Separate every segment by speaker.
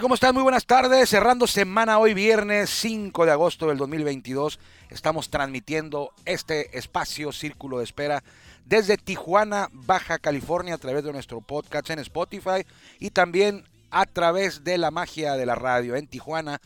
Speaker 1: ¿Cómo están? Muy buenas tardes. Cerrando semana hoy viernes 5 de agosto del 2022. Estamos transmitiendo este espacio Círculo de Espera desde Tijuana, Baja California, a través de nuestro podcast en Spotify y también a través de la magia de la radio en Tijuana.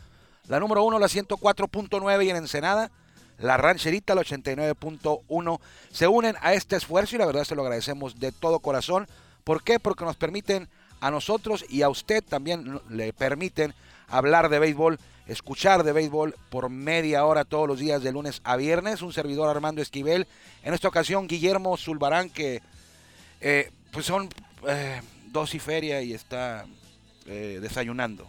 Speaker 1: La número 1, la 104.9 y en Ensenada. La rancherita, la 89.1, se unen a este esfuerzo y la verdad se lo agradecemos de todo corazón. ¿Por qué? Porque nos permiten a nosotros y a usted también le permiten hablar de béisbol, escuchar de béisbol por media hora todos los días de lunes a viernes. Un servidor Armando Esquivel, en esta ocasión Guillermo Zulbarán, que eh, pues son eh, dos y feria y está eh, desayunando.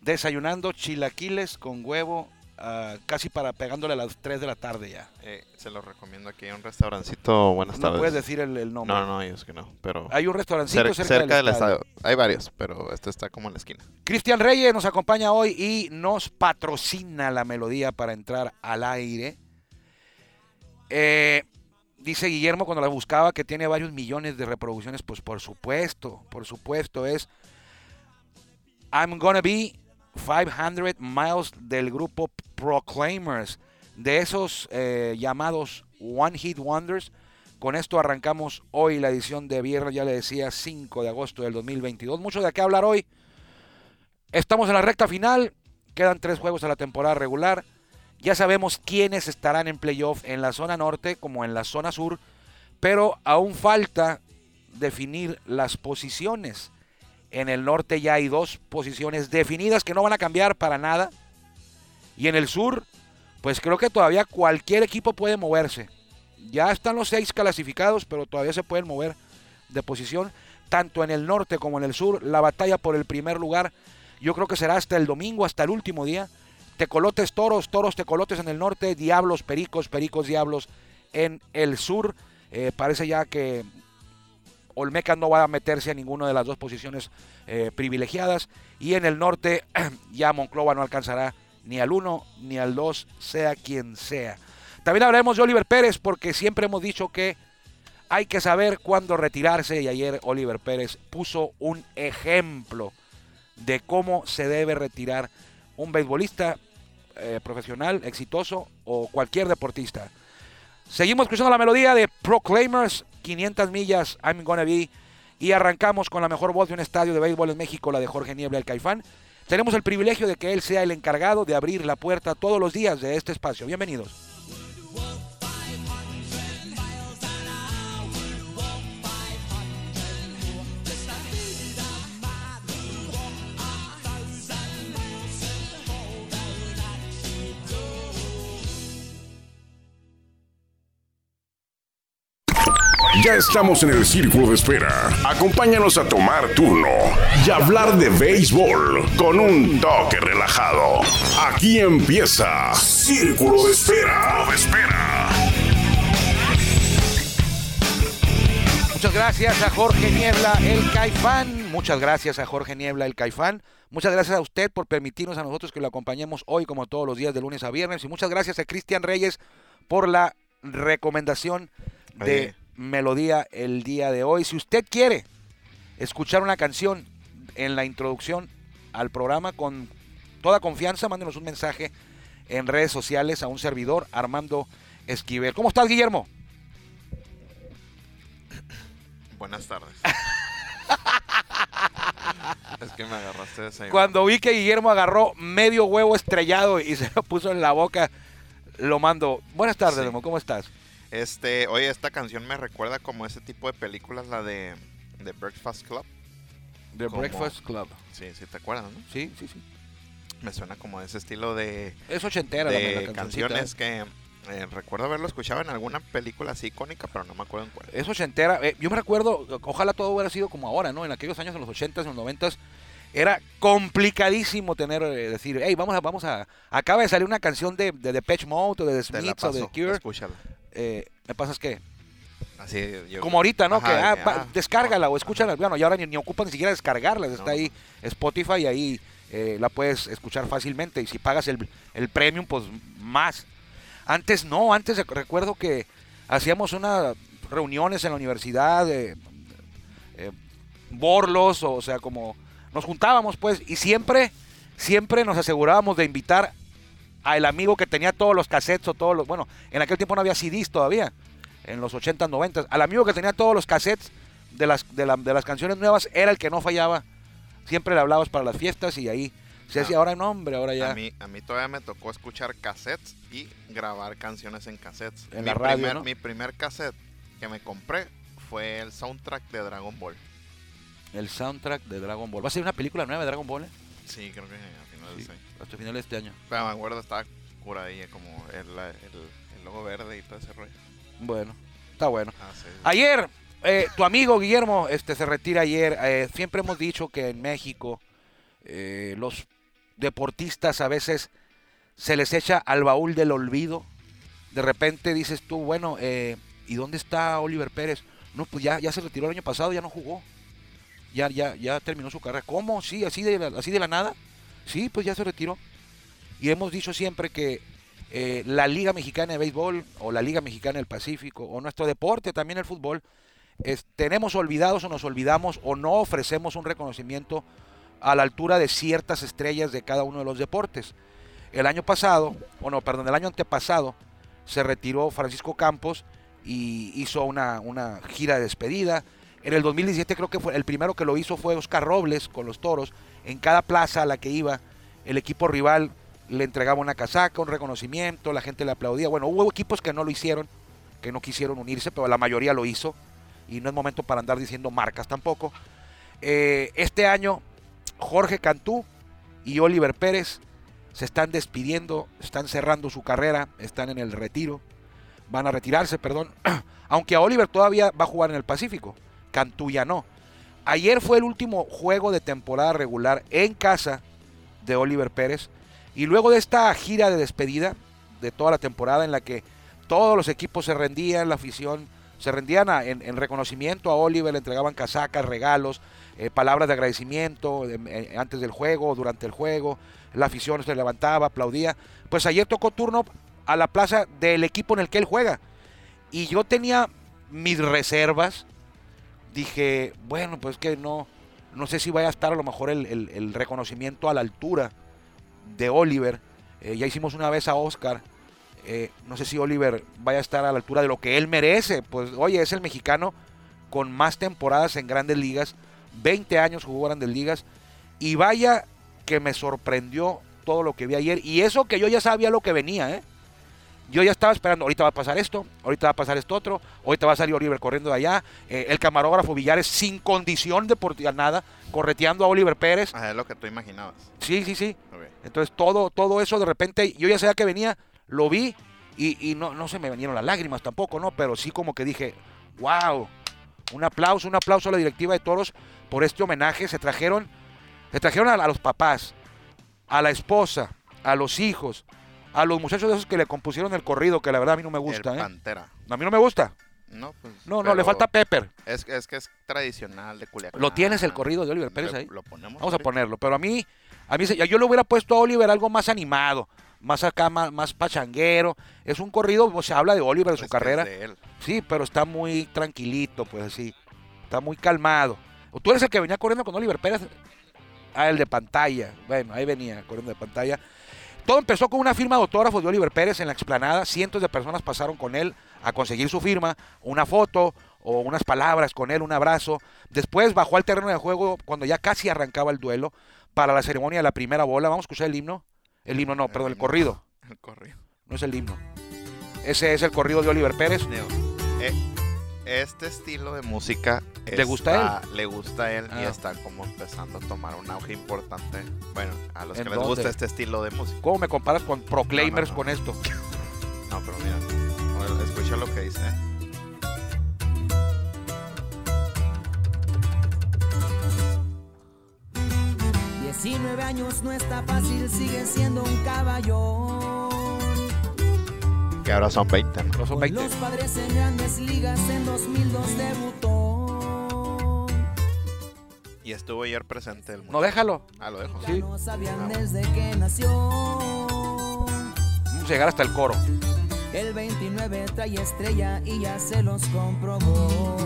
Speaker 1: Desayunando chilaquiles con huevo, ah, casi para pegándole a las 3 de la tarde ya.
Speaker 2: Eh, se lo recomiendo aquí en un restaurancito. Buenas
Speaker 1: No
Speaker 2: tardes.
Speaker 1: puedes decir el, el nombre.
Speaker 2: No, no, ellos que no. Pero
Speaker 1: Hay un restaurancito
Speaker 2: cer-
Speaker 1: cerca,
Speaker 2: cerca,
Speaker 1: del,
Speaker 2: del
Speaker 1: estadio.
Speaker 2: estadio. Hay varios, pero este está como en la esquina.
Speaker 1: Cristian Reyes nos acompaña hoy y nos patrocina la melodía para entrar al aire. Eh, dice Guillermo cuando la buscaba que tiene varios millones de reproducciones. Pues por supuesto, por supuesto es I'm Gonna Be 500 Miles del grupo Proclaimers. De esos eh, llamados One Hit Wonders. Con esto arrancamos hoy la edición de viernes, ya le decía, 5 de agosto del 2022. Mucho de qué hablar hoy. Estamos en la recta final. Quedan tres juegos de la temporada regular. Ya sabemos quiénes estarán en playoff en la zona norte como en la zona sur. Pero aún falta definir las posiciones. En el norte ya hay dos posiciones definidas que no van a cambiar para nada. Y en el sur, pues creo que todavía cualquier equipo puede moverse. Ya están los seis clasificados, pero todavía se pueden mover de posición. Tanto en el norte como en el sur, la batalla por el primer lugar, yo creo que será hasta el domingo, hasta el último día. Tecolotes, toros, toros, tecolotes en el norte, diablos, pericos, pericos, diablos en el sur. Eh, parece ya que Olmeca no va a meterse a ninguna de las dos posiciones eh, privilegiadas. Y en el norte ya Monclova no alcanzará ni al 1 ni al 2, sea quien sea. También hablaremos de Oliver Pérez porque siempre hemos dicho que hay que saber cuándo retirarse y ayer Oliver Pérez puso un ejemplo de cómo se debe retirar un beisbolista eh, profesional, exitoso o cualquier deportista. Seguimos escuchando la melodía de Proclaimers, 500 millas, I'm Gonna Be, y arrancamos con la mejor voz de un estadio de béisbol en México, la de Jorge Niebla, el Caifán. Tenemos el privilegio de que él sea el encargado de abrir la puerta todos los días de este espacio. Bienvenidos.
Speaker 3: Ya estamos en el círculo de espera. Acompáñanos a tomar turno y hablar de béisbol con un toque relajado. Aquí empieza Círculo de Espera. De espera.
Speaker 1: Muchas gracias a Jorge Niebla, el Caifán. Muchas gracias a Jorge Niebla, el Caifán. Muchas gracias a usted por permitirnos a nosotros que lo acompañemos hoy, como todos los días, de lunes a viernes. Y muchas gracias a Cristian Reyes por la recomendación de
Speaker 2: Oye.
Speaker 1: Melodía el día de hoy. Si usted quiere escuchar una canción en la introducción al programa con toda confianza, mándenos un mensaje en redes sociales a un servidor, Armando Esquivel. ¿Cómo estás, Guillermo?
Speaker 2: Buenas tardes. es que me agarraste desayunando.
Speaker 1: Cuando vi que Guillermo agarró medio huevo estrellado y se lo puso en la boca, lo mando. Buenas tardes,
Speaker 2: Sí.
Speaker 1: ¿cómo estás?
Speaker 2: Este, oye, esta canción me recuerda como ese tipo de películas, la de The Breakfast Club.
Speaker 1: The
Speaker 2: como-
Speaker 1: Breakfast Club.
Speaker 2: Sí, sí, te acuerdas, ¿no?
Speaker 1: Sí, sí, sí.
Speaker 2: Me suena como ese estilo de,
Speaker 1: Es ochentera la,
Speaker 2: de
Speaker 1: la
Speaker 2: canciones que eh, recuerdo haberlo escuchado en alguna película así icónica, pero no me acuerdo en cuál.
Speaker 1: Es ochentera. Eh, yo me recuerdo, ojalá todo hubiera sido como ahora, ¿no? En aquellos años, en los ochentas, en los noventas, era complicadísimo tener, eh, decir, hey, vamos a, vamos a, acaba de salir una canción de, de Depeche Mode, o de The Smiths, o de Cure.
Speaker 2: escúchala.
Speaker 1: Eh, ¿Me pasas?
Speaker 2: Así, yo-
Speaker 1: Como ahorita, ¿no?
Speaker 2: Ajá,
Speaker 1: que, ah,
Speaker 2: que, ah,
Speaker 1: descárgala o escúchala. Bueno, y ahora ni, ni ocupan ni siquiera descargarlas. Está
Speaker 2: No,
Speaker 1: ahí Spotify y ahí eh, la puedes escuchar fácilmente. Y si pagas el, el premium, pues más. Antes no, antes rec- recuerdo que hacíamos unas reuniones en la universidad, eh, eh, borlos, o sea, como nos juntábamos, pues, y siempre, siempre nos asegurábamos de invitar al amigo que tenía todos los cassettes o todos los, bueno, en aquel tiempo no había CDs todavía, en los 80, 90, al amigo que tenía todos los cassettes de las, de, la- de las canciones nuevas, era el que no fallaba. Siempre le hablabas para las fiestas y ahí se
Speaker 2: Ah.
Speaker 1: decía, ahora no, hombre, ahora ya.
Speaker 2: A mí, a mí todavía me tocó escuchar cassettes y grabar canciones en cassettes.
Speaker 1: En
Speaker 2: mi,
Speaker 1: la radio,
Speaker 2: primer,
Speaker 1: ¿no?
Speaker 2: mi primer cassette que me compré fue el soundtrack de Dragon Ball.
Speaker 1: El soundtrack de Dragon Ball. ¿Va a ser una película nueva de Dragon Ball? eh?
Speaker 2: Sí, creo que a finales
Speaker 1: Sí,
Speaker 2: ese-
Speaker 1: hasta final de este año.
Speaker 2: Me acuerdo, estaba cura ahí, como el, el, el logo verde y todo ese rollo.
Speaker 1: Bueno, está bueno.
Speaker 2: Ah, sí.
Speaker 1: Ayer, eh, tu amigo Guillermo este, se retira ayer. Eh, siempre hemos dicho que en México eh, los deportistas a veces se les echa al baúl del olvido. De repente dices tú, bueno, eh, ¿y dónde está Oliver Pérez? No, pues ya, ya se retiró el año pasado, ya no jugó. Ya, ya, ya terminó su carrera. ¿Cómo? Sí, así de, así de la nada. Sí, pues ya se retiró. Y hemos dicho siempre que eh, la Liga Mexicana de Béisbol o la Liga Mexicana del Pacífico o nuestro deporte, también el fútbol, tenemos olvidados o nos olvidamos o no ofrecemos un reconocimiento a la altura de ciertas estrellas de cada uno de los deportes. El año pasado, o no, perdón, el año antepasado, se retiró Francisco Campos y hizo una, una gira de despedida. En el 2017 creo que fue el primero que lo hizo fue Oscar Robles con los Toros. En cada plaza a la que iba, el equipo rival le entregaba una casaca, un reconocimiento, la gente le aplaudía. Bueno, hubo equipos que no lo hicieron, que no quisieron unirse, pero la mayoría lo hizo. Y no es momento para andar diciendo marcas tampoco. Eh, este año, Jorge Cantú y Oliver Pérez se están despidiendo, están cerrando su carrera, están en el retiro, van a retirarse, perdón. Aunque a Oliver todavía va a jugar en el Pacífico, Cantú ya no. Ayer fue el último juego de temporada regular en casa de Oliver Pérez. Y luego de esta gira de despedida de toda la temporada en la que todos los equipos se rendían, la afición se rendían en reconocimiento a Oliver, le entregaban casacas, regalos, eh, palabras de agradecimiento eh, eh, antes del juego, durante el juego, la afición se levantaba, aplaudía. Pues ayer tocó turno a la plaza del equipo en el que él juega. Y yo tenía mis reservas. Dije, bueno, pues que no, no sé si vaya a estar a lo mejor el, el- reconocimiento a la altura de Oliver. Eh, ya hicimos una vez a Oscar. Eh, no sé si Oliver vaya a estar a la altura de lo que él merece. Pues oye, es el mexicano con más temporadas en grandes ligas. 20 años jugó grandes ligas. Y vaya que me sorprendió todo lo que vi ayer. Y eso que yo ya sabía lo que venía, ¿eh? Yo ya estaba esperando, ahorita va a pasar esto, ahorita va a pasar esto otro, ahorita va a salir Oliver corriendo de allá, eh, el camarógrafo Villares sin condición deportiva, nada, correteando a Oliver Pérez.
Speaker 2: Ah, es lo que tú imaginabas.
Speaker 1: Sí, sí, sí. Entonces todo, todo eso de repente, yo ya sabía que venía, lo vi y, y no, no se me vinieron las lágrimas tampoco, ¿no? Pero sí como que dije, wow, un aplauso, un aplauso a la directiva de Toros por este homenaje. Se trajeron, se trajeron a, a los papás, a la esposa, a los hijos, a los muchachos de esos que le compusieron el corrido, que la verdad a mí no me gusta,
Speaker 2: el
Speaker 1: ¿eh?
Speaker 2: Pantera.
Speaker 1: A mí no me gusta.
Speaker 2: No, pues,
Speaker 1: No, no, le falta Pepper.
Speaker 2: Es, es que es tradicional de Culiacán.
Speaker 1: ¿Lo tienes el corrido de Oliver Pérez
Speaker 2: Le-
Speaker 1: ahí?
Speaker 2: Lo ponemos.
Speaker 1: Vamos a ponerlo. Pero a mí, a mí se- yo le hubiera puesto a Oliver algo más animado, más acá, más, más pachanguero. Es un corrido, o se habla de Oliver, de su carrera.
Speaker 2: de él.
Speaker 1: Sí, pero está muy tranquilito, pues así. Está muy calmado. ¿O ¿Tú eres el que venía corriendo con Oliver Pérez? Ah, el de pantalla. Bueno, ahí venía corriendo de pantalla. Todo empezó con una firma de autógrafos de Oliver Pérez en la explanada. Cientos de personas pasaron con él a conseguir su firma, una foto o unas palabras con él, un abrazo. Después bajó al terreno de juego cuando ya casi arrancaba el duelo para la ceremonia de la primera bola. Vamos a escuchar el himno. El himno no,
Speaker 2: El
Speaker 1: perdón, el corrido.
Speaker 2: El corrido.
Speaker 1: No es el himno. Ese es el corrido de Oliver Pérez.
Speaker 2: Digo, eh, este estilo de música
Speaker 1: ¿Le gusta
Speaker 2: está- Le gusta a él y
Speaker 1: Ah.
Speaker 2: está como empezando a tomar un auge importante. Bueno, a los que
Speaker 1: ¿En
Speaker 2: les gusta
Speaker 1: dónde?
Speaker 2: este estilo de música.
Speaker 1: ¿Cómo me comparas con Proclaimers
Speaker 2: no.
Speaker 1: con esto?
Speaker 2: No, pero mira, bueno, escucha lo que dice. ¿eh?
Speaker 4: 19 años no está fácil, sigue siendo un caballón.
Speaker 2: Que ahora son 20, ¿no?
Speaker 1: No son
Speaker 4: Con
Speaker 1: 20.
Speaker 4: los padres en grandes ligas en 2002 debutó.
Speaker 2: Y estuvo ayer presente el
Speaker 1: No,
Speaker 2: muchacho.
Speaker 1: déjalo.
Speaker 2: Ah, lo dejo.
Speaker 1: Sí.
Speaker 4: no sabían desde que nació.
Speaker 1: Vamos a llegar hasta el coro.
Speaker 4: El 29 trae estrella y ya se los comprobó.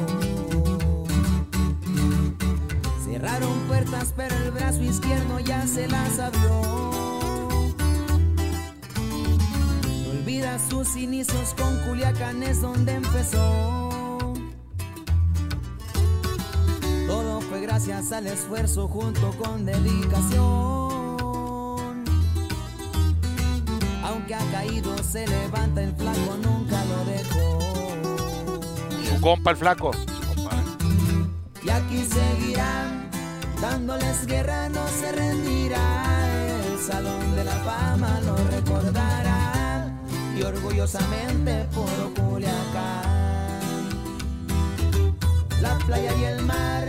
Speaker 4: Cerraron puertas, pero el brazo izquierdo ya se las abrió. Sus inicios con Culiacán, es donde empezó. Todo fue gracias al esfuerzo junto con dedicación. Aunque ha caído, se levanta el flaco, nunca lo dejó.
Speaker 1: Su compa el flaco.
Speaker 4: Y aquí seguirán, dándoles guerra, no se rendirá. El Salón de la Fama lo recordará. Y orgullosamente por Culiacán. La playa y el mar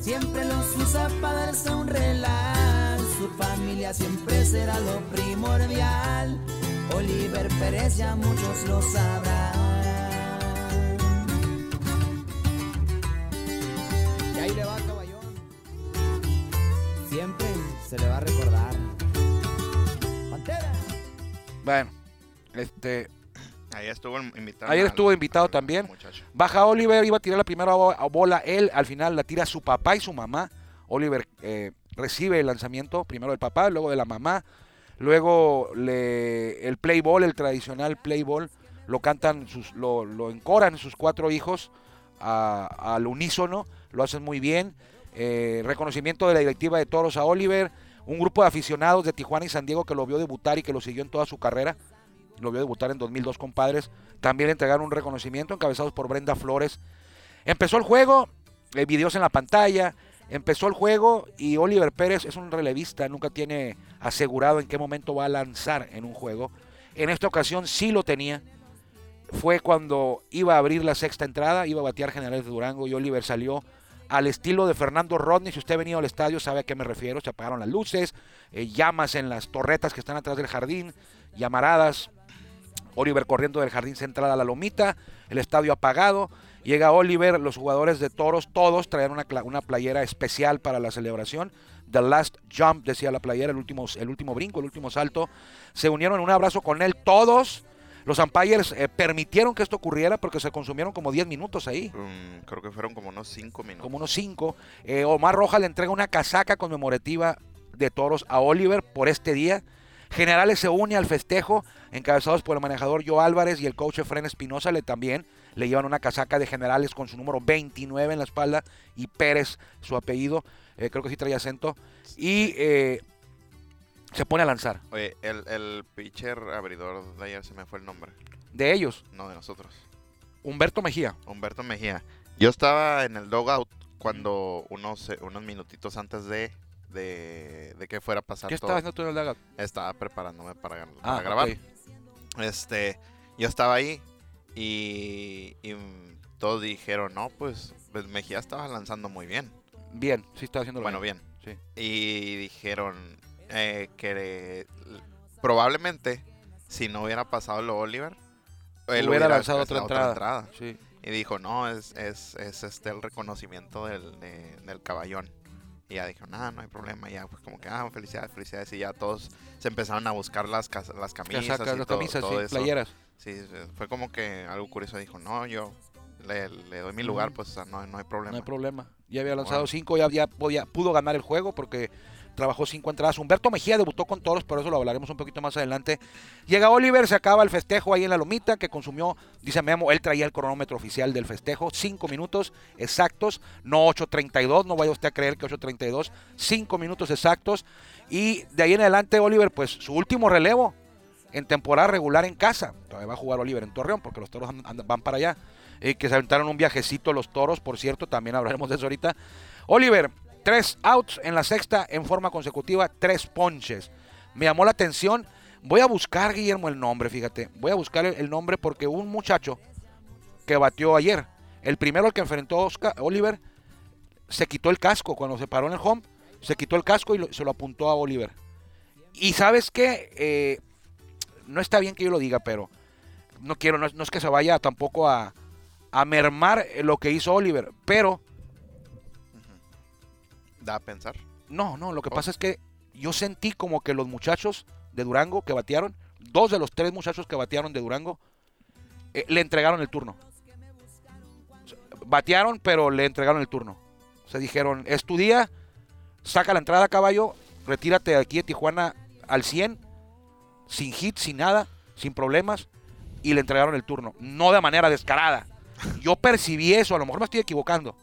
Speaker 4: siempre los usa para darse un relax. Su familia siempre será lo primordial. Oliver Pérez ya muchos lo sabrán. Y ahí le va caballón. Siempre se le va a recordar. Pantera.
Speaker 1: Bueno, este.
Speaker 2: Estuvo invitado.
Speaker 1: Ayer
Speaker 2: al-
Speaker 1: estuvo invitado
Speaker 2: al
Speaker 1: también.
Speaker 2: muchacho.
Speaker 1: Baja Oliver, iba a tirar la primera bo- bola él, al final la tira su papá y su mamá. Oliver eh, recibe el lanzamiento, primero del papá, luego de la mamá. Luego le, el play ball, el tradicional play ball, lo cantan, sus, lo, lo encoran sus cuatro hijos a- al unísono, lo hacen muy bien. Eh, reconocimiento de la directiva de Toros a Oliver, un grupo de aficionados de Tijuana y San Diego que lo vio debutar y que lo siguió en toda su carrera. Lo vio debutar en 2002 con padres. También le entregaron un reconocimiento encabezados por Brenda Flores. Empezó el juego, eh, videos en la pantalla. Empezó el juego y Oliver Pérez es un relevista, nunca tiene asegurado en qué momento va a lanzar en un juego. En esta ocasión sí lo tenía. Fue cuando iba a abrir la sexta entrada, iba a batear Generales de Durango y Oliver salió al estilo de Fernando Rodney. Si usted ha venido al estadio sabe a qué me refiero. Se apagaron las luces, eh, llamas en las torretas que están atrás del jardín, llamaradas. Oliver corriendo del jardín central a la lomita, el estadio apagado. Llega Oliver, los jugadores de toros, todos traían una, una playera especial para la celebración. The Last Jump, decía la playera, el último, el último brinco, el último salto. Se unieron en un abrazo con él todos. Los umpires eh, permitieron que esto ocurriera porque se consumieron como 10 minutos ahí,
Speaker 2: Mm, creo que fueron como unos 5 minutos.
Speaker 1: como unos 5. Omar Rojas le entrega una casaca conmemorativa de toros a Oliver por este día. Generales se une al festejo, encabezados por el manejador Joe Álvarez y el coach Efren Espinosa le también le llevan una casaca de generales con su número 29 en la espalda y Pérez su apellido, eh, creo que sí traía acento, y eh, se pone a lanzar.
Speaker 2: Oye, el, el pitcher abridor de ayer se me fue el nombre.
Speaker 1: De ellos,
Speaker 2: No, de nosotros.
Speaker 1: Humberto Mejía.
Speaker 2: Humberto Mejía. Yo estaba en el dogout cuando unos, eh, unos minutitos antes de, de, de que fuera a pasar
Speaker 1: ¿Qué
Speaker 2: todo.
Speaker 1: estabas haciendo tú en el Dagat?
Speaker 2: Estaba preparándome para, para
Speaker 1: Ah,
Speaker 2: grabar.
Speaker 1: ok.
Speaker 2: Este, yo estaba ahí y, y, todos dijeron, no, pues, pues Mejía estaba lanzando muy bien.
Speaker 1: Bien, sí estaba haciendo
Speaker 2: Bueno, bien.
Speaker 1: Sí.
Speaker 2: Y dijeron eh, que probablemente si no hubiera pasado lo Oliver, él
Speaker 1: Hubiera lanzado otra
Speaker 2: lanzado
Speaker 1: entrada. Sí.
Speaker 2: Y dijo, no, es, es, es este el reconocimiento del, de- del caballón. Y ya dijo, nada, no hay problema. Y ya, pues como que, ah, felicidades, felicidades. Y ya todos se empezaron a buscar las, las camisas.
Speaker 1: Casacas,
Speaker 2: y
Speaker 1: las
Speaker 2: todo-
Speaker 1: camisas,
Speaker 2: todo
Speaker 1: sí,
Speaker 2: eso.
Speaker 1: playeras.
Speaker 2: Sí, fue como que algo curioso. Dijo, no, yo le, le doy mi lugar, pues o sea, no, no hay problema.
Speaker 1: No hay problema. Ya había lanzado
Speaker 2: Bueno.
Speaker 1: cinco, ya, ya podía, pudo ganar el juego porque trabajó cinco entradas. Humberto Mejía debutó con toros, pero eso lo hablaremos un poquito más adelante. Llega Oliver, se acaba el festejo ahí en la lomita, que consumió, dice Memo, él traía el cronómetro oficial del festejo, cinco minutos exactos, no 8.32, no vaya usted a creer que 8.32, cinco minutos exactos. Y de ahí en adelante Oliver, pues su último relevo en temporada regular en casa. Todavía va a jugar Oliver en Torreón porque los toros van para allá. Y que se aventaron un viajecito los toros, por cierto, también hablaremos de eso ahorita. Oliver, tres outs en la sexta en forma consecutiva, tres ponches. Me llamó la atención. Voy a buscar, Guillermo, el nombre, fíjate. Voy a buscar el, nombre porque un muchacho que batió ayer, el primero que enfrentó Oscar, Oliver, se quitó el casco cuando se paró en el home, se quitó el casco y se lo apuntó a Oliver. Y sabes qué, Eh, no está bien que yo lo diga, pero no quiero, no, es- que se vaya tampoco a mermar lo que hizo Oliver, pero
Speaker 2: Da a pensar.
Speaker 1: no, no, lo que
Speaker 2: Oh.
Speaker 1: pasa es que yo sentí como que los muchachos de Durango que batearon, dos de los tres muchachos que batearon de Durango, eh, le entregaron el turno. O sea, Batearon, pero le entregaron el turno. Se dijeron, es tu día, saca la entrada caballo, retírate de aquí de Tijuana al 100, sin hit, sin nada, sin problemas, y le entregaron el turno. No de manera descarada. Yo percibí eso, a lo mejor me estoy equivocando,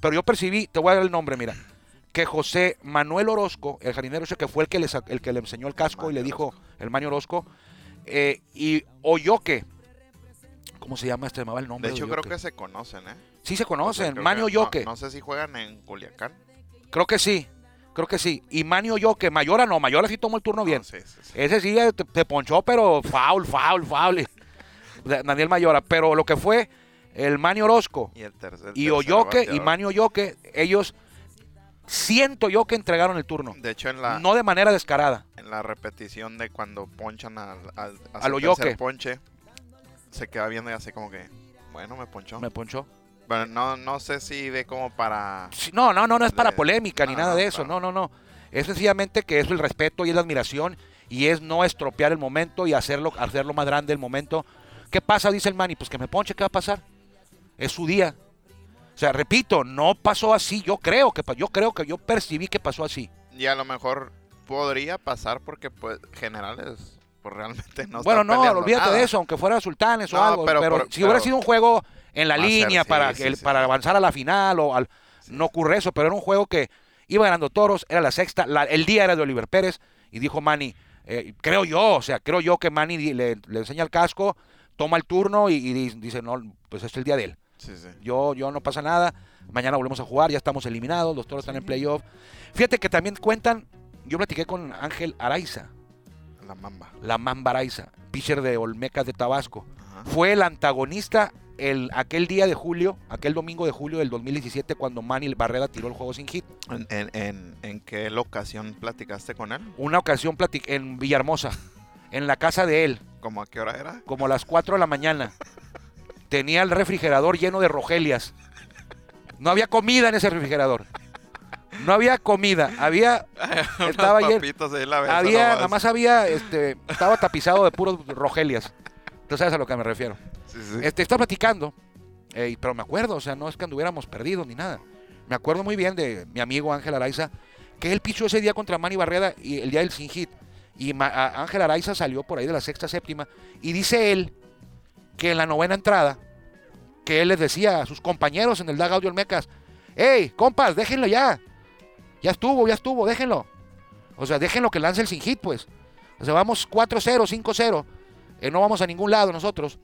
Speaker 1: pero yo percibí, te voy a dar el nombre, mira, que José Manuel Orozco, el jardinero ese que fue el que le, el que le enseñó el casco y le dijo, el Maño Orozco, eh, y Oyoque, ¿cómo se llama este? Va el nombre.
Speaker 2: De hecho,
Speaker 1: de
Speaker 2: creo que se conocen, ¿eh?
Speaker 1: Sí se
Speaker 2: O sea,
Speaker 1: conocen,
Speaker 2: que-
Speaker 1: Oyoque.
Speaker 2: No, no sé si juegan en Culiacán.
Speaker 1: Creo que sí, creo que sí. Y Manio Oyoque, Mayora no, Mayora sí tomó el turno bien.
Speaker 2: No, sí, sí, sí.
Speaker 1: Ese sí te, te ponchó, pero foul, foul, foul. Da- Daniel Mayora. Pero lo que fue el Manio Orozco
Speaker 2: Y el tercer.
Speaker 1: y Oyoque y. Manio Oyoque, ellos siento yo que entregaron el turno.
Speaker 2: De hecho, en la,
Speaker 1: No de manera descarada.
Speaker 2: en la repetición de cuando ponchan al, al, a
Speaker 1: Al
Speaker 2: tercer ponche, se queda viendo y así como que, bueno, me ponchó.
Speaker 1: Me ponchó.
Speaker 2: Bueno, no, no sé si de como para...
Speaker 1: Sí, No, no, no, no es para polémica ni
Speaker 2: no,
Speaker 1: nada de eso.
Speaker 2: claro.
Speaker 1: No, no, no. Es sencillamente que es el respeto y es la admiración y es no estropear el momento y hacerlo, hacerlo más grande el momento. ¿Qué pasa? Dice el Manny. Pues que me ponche, ¿qué va a pasar? Es su día. O sea, repito, no pasó así. Yo creo que yo creo que yo percibí que pasó así.
Speaker 2: Y a lo mejor podría pasar porque, pues, generales, pues realmente no
Speaker 1: bueno, no, olvídate
Speaker 2: nada.
Speaker 1: de eso, aunque fuera sultanes o algo. Pero, si hubiera sido un juego en la
Speaker 2: ser,
Speaker 1: línea para,
Speaker 2: sí,
Speaker 1: que el-
Speaker 2: sí,
Speaker 1: para
Speaker 2: sí.
Speaker 1: avanzar a la final o al, no ocurre eso, pero era un juego que iba ganando toros, era la sexta, la- el día era de Oliver Pérez y dijo Manny, eh, creo yo, o sea, creo yo que Manny le, le enseña el casco, toma el turno y, y di- dice, no, pues es el día de él.
Speaker 2: Sí, sí.
Speaker 1: Yo, yo no pasa nada, mañana volvemos a jugar, ya estamos eliminados, los toros están en playoff. Fíjate que también cuentan, yo platiqué con Ángel Araiza,
Speaker 2: La mamba.
Speaker 1: la Mamba Araiza, pitcher de Olmecas de Tabasco
Speaker 2: Ajá.
Speaker 1: fue el antagonista el, aquel día de julio, aquel domingo de julio del 2017, cuando Manny Barrera tiró el juego sin hit.
Speaker 2: ¿En, en, en, en qué ocasión platicaste con él?
Speaker 1: Una ocasión platic en Villahermosa, en la casa de él,
Speaker 2: ¿Cómo a qué hora era?
Speaker 1: como a las 4 de la mañana. Tenía el refrigerador lleno de rogelias. No había comida en ese refrigerador. No había comida. Había, estaba ayer, había, nada más había, este, estaba tapizado de puros rogelias. Tú sabes a lo que me refiero.
Speaker 2: Sí, sí.
Speaker 1: Este, está platicando, eh, pero me acuerdo, o sea, no es que anduviéramos perdidos ni nada. Me acuerdo muy bien de mi amigo Ángel Araiza, que él pichó ese día contra Manny Barreda y el día del sin hit. Y Ángel Araiza salió por ahí de la sexta, séptima. Y dice él que en la novena entrada, que él les decía a sus compañeros en el dugout de Olmecas, hey, compas, déjenlo ya. Ya estuvo, ya estuvo, déjenlo. O sea, déjenlo que lance el sin hit, pues. O sea, vamos 4-0, 5-0. eh, no vamos a ningún lado nosotros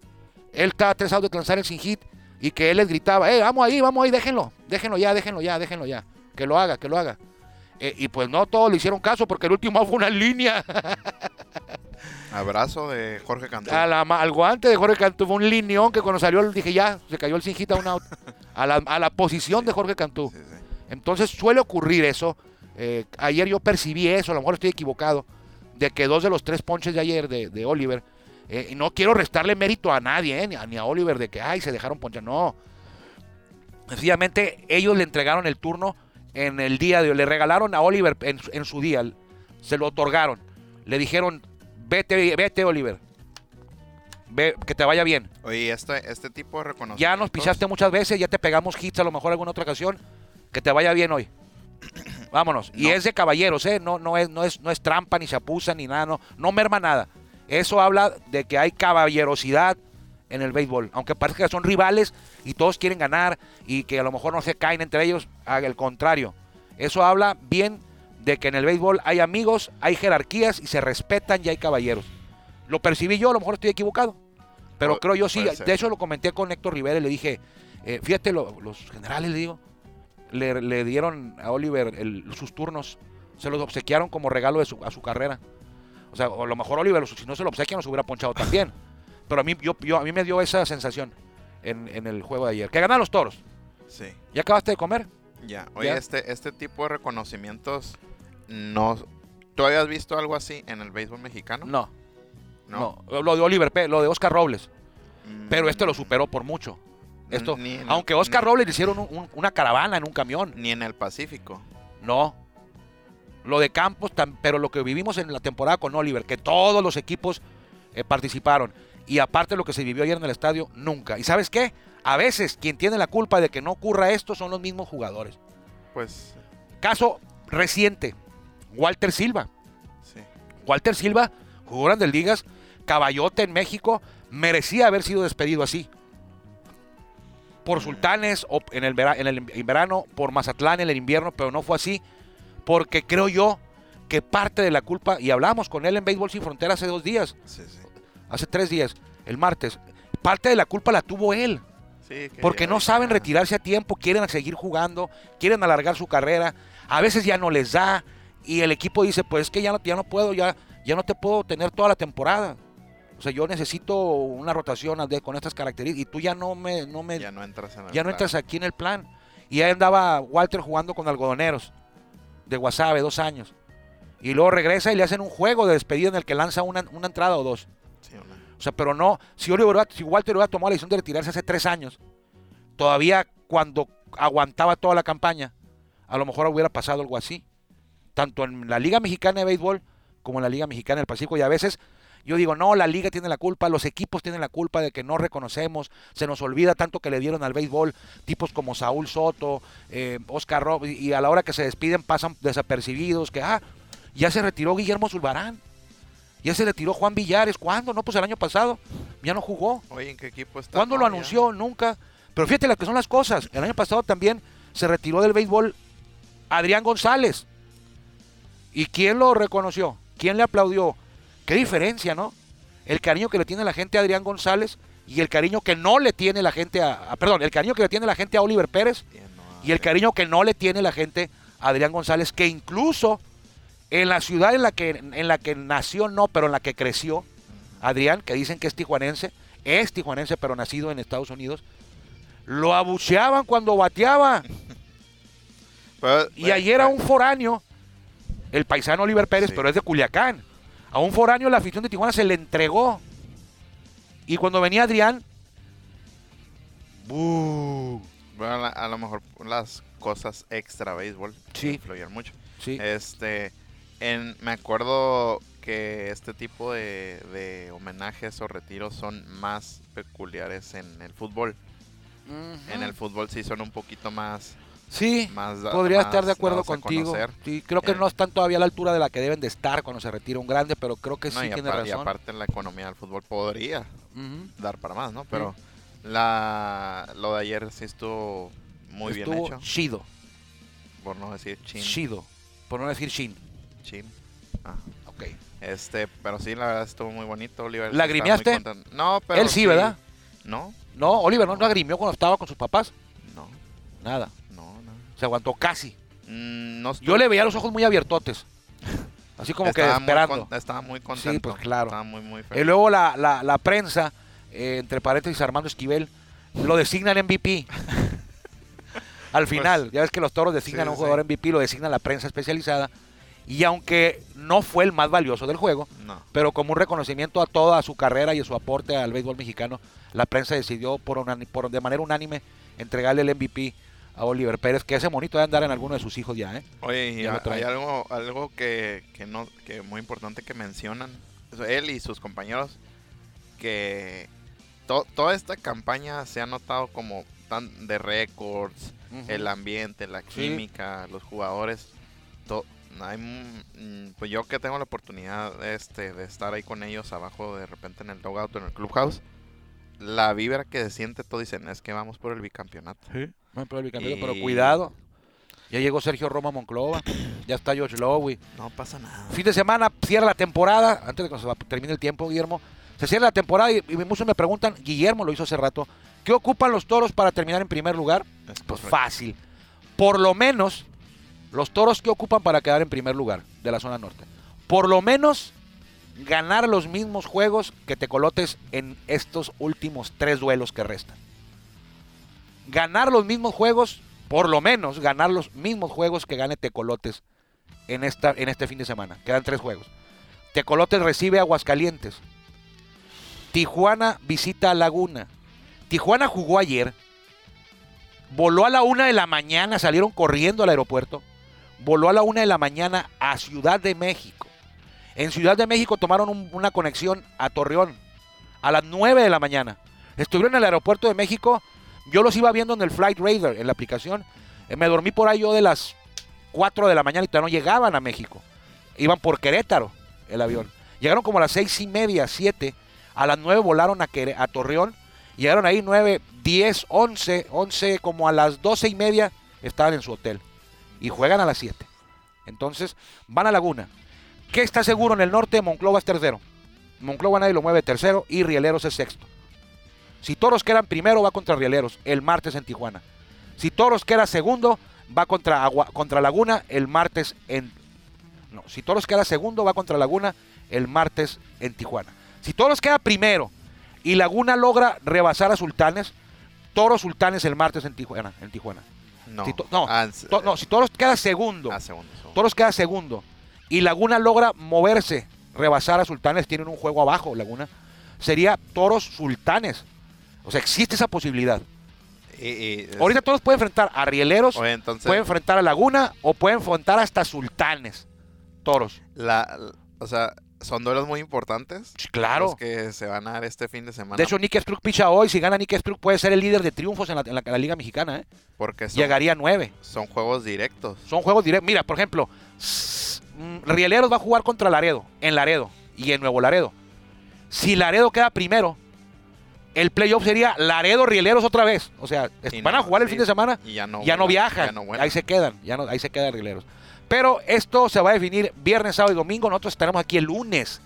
Speaker 1: él estaba tres de lanzar el sin hit y que él les gritaba, eh, vamos ahí, vamos ahí, déjenlo, déjenlo ya, déjenlo ya, déjenlo ya, que lo haga, que lo haga. Eh, y pues no todos le hicieron caso porque el último fue una línea
Speaker 2: Abrazo de Jorge Cantú.
Speaker 1: a la al guante de Jorge Cantú, fue un lineón que cuando salió dije ya, se cayó el sin hit a un out, a la, a la posición de Jorge Cantú.
Speaker 2: Sí, sí.
Speaker 1: Entonces suele ocurrir eso. Eh, ayer yo percibí eso, a lo mejor estoy equivocado, de que dos de los tres ponches de ayer de, de Oliver, eh, y no quiero restarle mérito a nadie, eh, ni, a, ni a Oliver, de que, ay, se dejaron ponchar. No. Sencillamente ellos le entregaron el turno en el día de le regalaron a Oliver en su día, se lo otorgaron. Le dijeron, vete, vete Oliver, ve, que te vaya bien.
Speaker 2: Oye, este, este tipo de reconocimiento.
Speaker 1: Ya nos pisaste muchas veces, ya te pegamos hits a lo mejor alguna otra ocasión. Que te vaya bien hoy. Vámonos. Y es de caballeros, ¿eh? No, no, es, no, es, no es trampa, ni chapuza, ni nada, no, no merma nada. Eso habla de que hay caballerosidad en el béisbol. Aunque parezca que son rivales y todos quieren ganar y que a lo mejor no se caen entre ellos, al contrario. Eso habla bien de que en el béisbol hay amigos, hay jerarquías y se respetan y hay caballeros. Lo percibí yo, a lo mejor estoy equivocado. Pero creo yo sí,
Speaker 2: ser.
Speaker 1: de hecho lo comenté con Héctor Rivera y le dije, eh, fíjate, lo- los generales, le digo, le, le dieron a Oliver el- sus turnos, se los obsequiaron como regalo de su, a su carrera. O sea, a lo mejor Oliver, si no se lo obsequian, nos hubiera ponchado también. Pero a mí, yo, yo- a mí me dio esa sensación en, en el juego de ayer. Que ganan los toros.
Speaker 2: Sí.
Speaker 1: ¿Ya acabaste de comer?
Speaker 2: Ya. Oye,
Speaker 1: Ya.
Speaker 2: este, este tipo de reconocimientos, no. ¿Tú habías visto algo así en el béisbol mexicano?
Speaker 1: No, no. Lo de Oliver, P- lo de Oscar Robles.
Speaker 2: Mm,
Speaker 1: Pero este lo superó por mucho. Esto, aunque Oscar
Speaker 2: ni-
Speaker 1: Robles le hicieron un- un- una caravana en un camión.
Speaker 2: Ni en el Pacífico.
Speaker 1: No. Lo de Campos, tam- pero lo que vivimos en la temporada con Oliver, que todos los equipos eh, participaron. Y aparte lo que se vivió ayer en el estadio, nunca. ¿Y sabes qué? A veces quien tiene la culpa de que no ocurra esto son los mismos jugadores.
Speaker 2: Pues
Speaker 1: Caso reciente, Walter Silva.
Speaker 2: sí.
Speaker 1: Walter Silva jugó Grandes Ligas, caballote en México, merecía haber sido despedido así. Por Sultanes o en el, vera- en el verano, por Mazatlán en el invierno, pero no fue así. Porque creo yo que parte de la culpa, y hablamos con él en Béisbol Sin Frontera hace dos días,
Speaker 2: Sí, sí.
Speaker 1: hace tres días, el martes, parte de la culpa la tuvo él.
Speaker 2: Sí, que
Speaker 1: Porque no saben retirarse a tiempo, quieren seguir jugando, quieren alargar su carrera. A veces ya no les da y el equipo dice, pues es que ya no, ya no puedo, ya, ya no te puedo tener toda la temporada. O sea, yo necesito una rotación con estas características y tú ya no me, no me,
Speaker 2: Ya no entras en el
Speaker 1: ya no
Speaker 2: plan.
Speaker 1: entras aquí en el plan. Y ahí andaba Walter jugando con algodoneros de Guasave, dos años. Y luego regresa y le hacen un juego de despedida en el que lanza una, una entrada o dos.
Speaker 2: Sí,
Speaker 1: O sea, pero no, si, Oliver si Walter hubiera tomado la decisión de retirarse hace tres años, todavía cuando aguantaba toda la campaña, a lo mejor hubiera pasado algo así. Tanto en la Liga Mexicana de Béisbol como en la Liga Mexicana del Pacífico. Y a veces yo digo, no, la liga tiene la culpa, los equipos tienen la culpa de que no reconocemos, se nos olvida tanto que le dieron al béisbol tipos como Saúl Soto, eh, Oscar Rob, y a la hora que se despiden pasan desapercibidos, que, ah, ya se retiró Guillermo Zulbarán. Ya se retiró Juan Villares. ¿Cuándo? No, pues el año pasado. Ya no jugó.
Speaker 2: Oye, ¿en qué equipo está?
Speaker 1: ¿Cuándo lo anunció? Nunca. Pero fíjate las que son las cosas. El año pasado también se retiró del béisbol Adrián González. ¿Y quién lo reconoció? ¿Quién le aplaudió? Qué diferencia, ¿no? El cariño que le tiene la gente a Adrián González y el cariño que no le tiene la gente a, a- perdón, el cariño que le tiene la gente a Oliver Pérez y el cariño que no le tiene la gente a Adrián González, que incluso en la ciudad en la que, en la que nació, no, pero en la que creció, Adrián, que dicen que es tijuanense, es tijuanense, pero nacido en Estados Unidos, lo abucheaban cuando bateaba. Y ayer a un foráneo, el paisano Oliver Pérez,
Speaker 2: Sí.
Speaker 1: pero es de Culiacán, a un foráneo la afición de Tijuana se le entregó. Y cuando venía Adrián, ¡bu!
Speaker 2: Bueno, a, lo mejor las cosas extra béisbol
Speaker 1: Sí.
Speaker 2: influyen mucho.
Speaker 1: Sí.
Speaker 2: Este, en, me acuerdo que este tipo de, de homenajes o retiros son más peculiares en el fútbol. En el fútbol sí son un poquito más,
Speaker 1: Sí,
Speaker 2: más
Speaker 1: podría
Speaker 2: más
Speaker 1: estar de acuerdo contigo. Sí, creo que
Speaker 2: Eh,
Speaker 1: no están todavía a la altura de la que deben de estar cuando se retira un grande, pero creo que
Speaker 2: No,
Speaker 1: sí tiene
Speaker 2: apar- y
Speaker 1: razón.
Speaker 2: aparte la economía del fútbol podría dar para más, ¿no? Pero la lo de ayer sí estuvo muy
Speaker 1: Estuvo
Speaker 2: bien hecho,
Speaker 1: chido,
Speaker 2: por no decir chin.
Speaker 1: chido, por no decir shin.
Speaker 2: chin. Ah,
Speaker 1: Ok.
Speaker 2: Este, pero sí, la verdad estuvo muy bonito, Oliver.
Speaker 1: ¿Lagrimeaste?
Speaker 2: No, pero
Speaker 1: Él sí, ¿verdad?
Speaker 2: No,
Speaker 1: No, Oliver no, no agrimió cuando estaba con sus papás.
Speaker 2: no,
Speaker 1: Nada. Se aguantó casi.
Speaker 2: Mm, no
Speaker 1: Yo le veía los ojos muy abiertotes. Así como que
Speaker 2: muy
Speaker 1: esperando.
Speaker 2: con- estaba muy contento.
Speaker 1: pues, claro.
Speaker 2: Estaba muy, muy
Speaker 1: Y
Speaker 2: feliz.
Speaker 1: luego la, la, la prensa, eh, entre paréntesis Armando Esquivel, lo designan MVP. Al final, ya ves que los toros designan
Speaker 2: sí,
Speaker 1: a un
Speaker 2: sí.
Speaker 1: jugador MVP, lo designa la prensa especializada. Y aunque no fue el más valioso del juego,
Speaker 2: No.
Speaker 1: pero como un reconocimiento a toda su carrera y a su aporte al béisbol mexicano, la prensa decidió por, unani- por- de manera unánime entregarle el MVP a Oliver Pérez, que ese monito debe andar en alguno de sus hijos ya, ¿eh?
Speaker 2: Oye, y
Speaker 1: Ya
Speaker 2: hay algo, algo que, que no, que muy importante que mencionan, él y sus compañeros, que to- toda esta campaña se ha notado como tan de récords, el ambiente, la química, los jugadores, to- hay, mm, pues yo que tengo la oportunidad este, de estar ahí con ellos abajo de repente en el dugout o en el clubhouse, la vibra que se siente, todos dicen, es que vamos por el bicampeonato.
Speaker 1: No, pero, el bicampeonato, pero cuidado. Ya llegó Sergio Roma Monclova, ya está George Lowe.
Speaker 2: No pasa nada.
Speaker 1: Fin de semana cierra la temporada, antes de que se termine el tiempo, Guillermo. Se cierra la temporada y, y muchos me preguntan, Guillermo lo hizo hace rato, ¿qué ocupan los toros para terminar en primer lugar?
Speaker 2: Es
Speaker 1: Pues
Speaker 2: correcto.
Speaker 1: fácil. Por lo menos, los toros que ocupan para quedar en primer lugar de la zona norte. Por lo menos ganar los mismos juegos que te colotes en estos últimos tres duelos que restan. Ganar los mismos juegos, por lo menos ganar los mismos juegos que gane Tecolotes en, esta, en este fin de semana. Quedan tres juegos. Tecolotes recibe Aguascalientes. Tijuana visita Laguna. Tijuana jugó ayer. Voló a la una de la mañana, salieron corriendo al aeropuerto. Voló a la una de la mañana a Ciudad de México. En Ciudad de México tomaron un- una conexión a Torreón a las 9 de la mañana. Estuvieron en el aeropuerto de México. Yo los iba viendo en el Flight Radar, en la aplicación. Eh, Me dormí por ahí yo de las 4 de la mañana y todavía no llegaban a México. Iban por Querétaro el avión. Llegaron como a las seis y media, 7. A las 9 volaron a, a Torreón. Llegaron ahí 9, 10, 11, 11, como a las 12 y media estaban en su hotel. Y juegan a las 7. Entonces, van a Laguna. ¿Qué está seguro en el norte? Monclova es tercero. Monclova nadie lo mueve tercero y Rieleros es sexto. Si Toros quedan primero, va contra Rieleros el martes en Tijuana. Si Toros queda segundo, va contra, Agua- contra Laguna el martes en... No, si Toros queda segundo, va contra Laguna el martes en Tijuana. Si Toros queda primero y Laguna logra rebasar a Sultanes, Toros Sultanes el martes en Tijuana. En Tijuana.
Speaker 2: No.
Speaker 1: Si to- no,
Speaker 2: Ah,
Speaker 1: To- no, si Toros queda segundo,
Speaker 2: Ah, segundo, segundo.
Speaker 1: Toros queda segundo y Laguna logra moverse, rebasar a Sultanes, tienen un juego abajo, Laguna, sería Toros Sultanes. O sea, existe esa posibilidad.
Speaker 2: Y- y-
Speaker 1: Ahorita Toros puede enfrentar a Rieleros,
Speaker 2: Oye, entonces,
Speaker 1: puede enfrentar a Laguna o puede enfrentar hasta Sultanes. Toros.
Speaker 2: la, la- o sea, son duelos muy importantes.
Speaker 1: Claro.
Speaker 2: Los que se van a dar este fin de semana.
Speaker 1: De hecho, Nick Struck picha hoy. Si gana Nick Struck, puede ser el líder de triunfos en la, en la- en la Liga Mexicana. ¿eh?
Speaker 2: porque son,
Speaker 1: Llegaría a nueve.
Speaker 2: son juegos directos.
Speaker 1: Son juegos directos. Mira, por ejemplo, Rieleros va a jugar contra Laredo, en Laredo y en Nuevo Laredo. Si Laredo queda primero, el playoff sería Laredo Rieleros otra vez. O sea,
Speaker 2: Y
Speaker 1: van
Speaker 2: no,
Speaker 1: a jugar el
Speaker 2: sí,
Speaker 1: fin de semana,
Speaker 2: y ya no,
Speaker 1: ya no
Speaker 2: vuelan,
Speaker 1: viajan,
Speaker 2: ya no
Speaker 1: ahí se quedan, ya no, ahí se quedan Rieleros. Pero esto se va a definir viernes, sábado y domingo. Nosotros estaremos aquí el lunes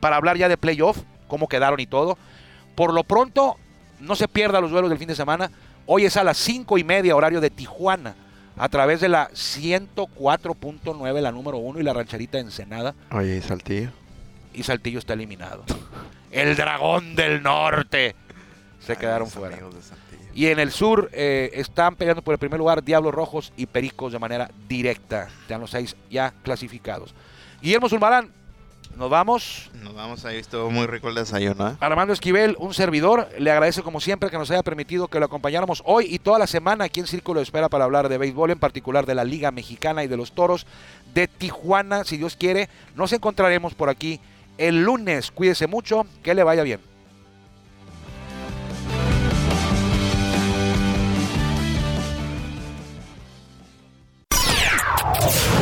Speaker 1: para hablar ya de playoff, cómo quedaron y todo. Por lo pronto, no se pierda los duelos del fin de semana. Hoy es a las 5 y media, horario de Tijuana, a través de la 104.9, la número 1 y la rancherita de Ensenada.
Speaker 2: Oye, ¿y Saltillo?
Speaker 1: Y Saltillo está eliminado. El dragón del norte. Se
Speaker 2: Ay,
Speaker 1: quedaron fuera. Y en el sur eh, están peleando por el primer lugar Diablos Rojos y Pericos de manera directa. Están los seis ya clasificados. Guillermo Zulmarán, nos vamos.
Speaker 2: Nos vamos ahí, estuvo muy rico el desayuno, ¿eh?
Speaker 1: Armando Esquivel, un servidor, le agradece como siempre que nos haya permitido que lo acompañáramos hoy y toda la semana aquí en Círculo de Espera para hablar de béisbol, en particular de la Liga Mexicana y de los Toros de Tijuana, si Dios quiere. Nos encontraremos por aquí el lunes. Cuídese mucho, que le vaya bien.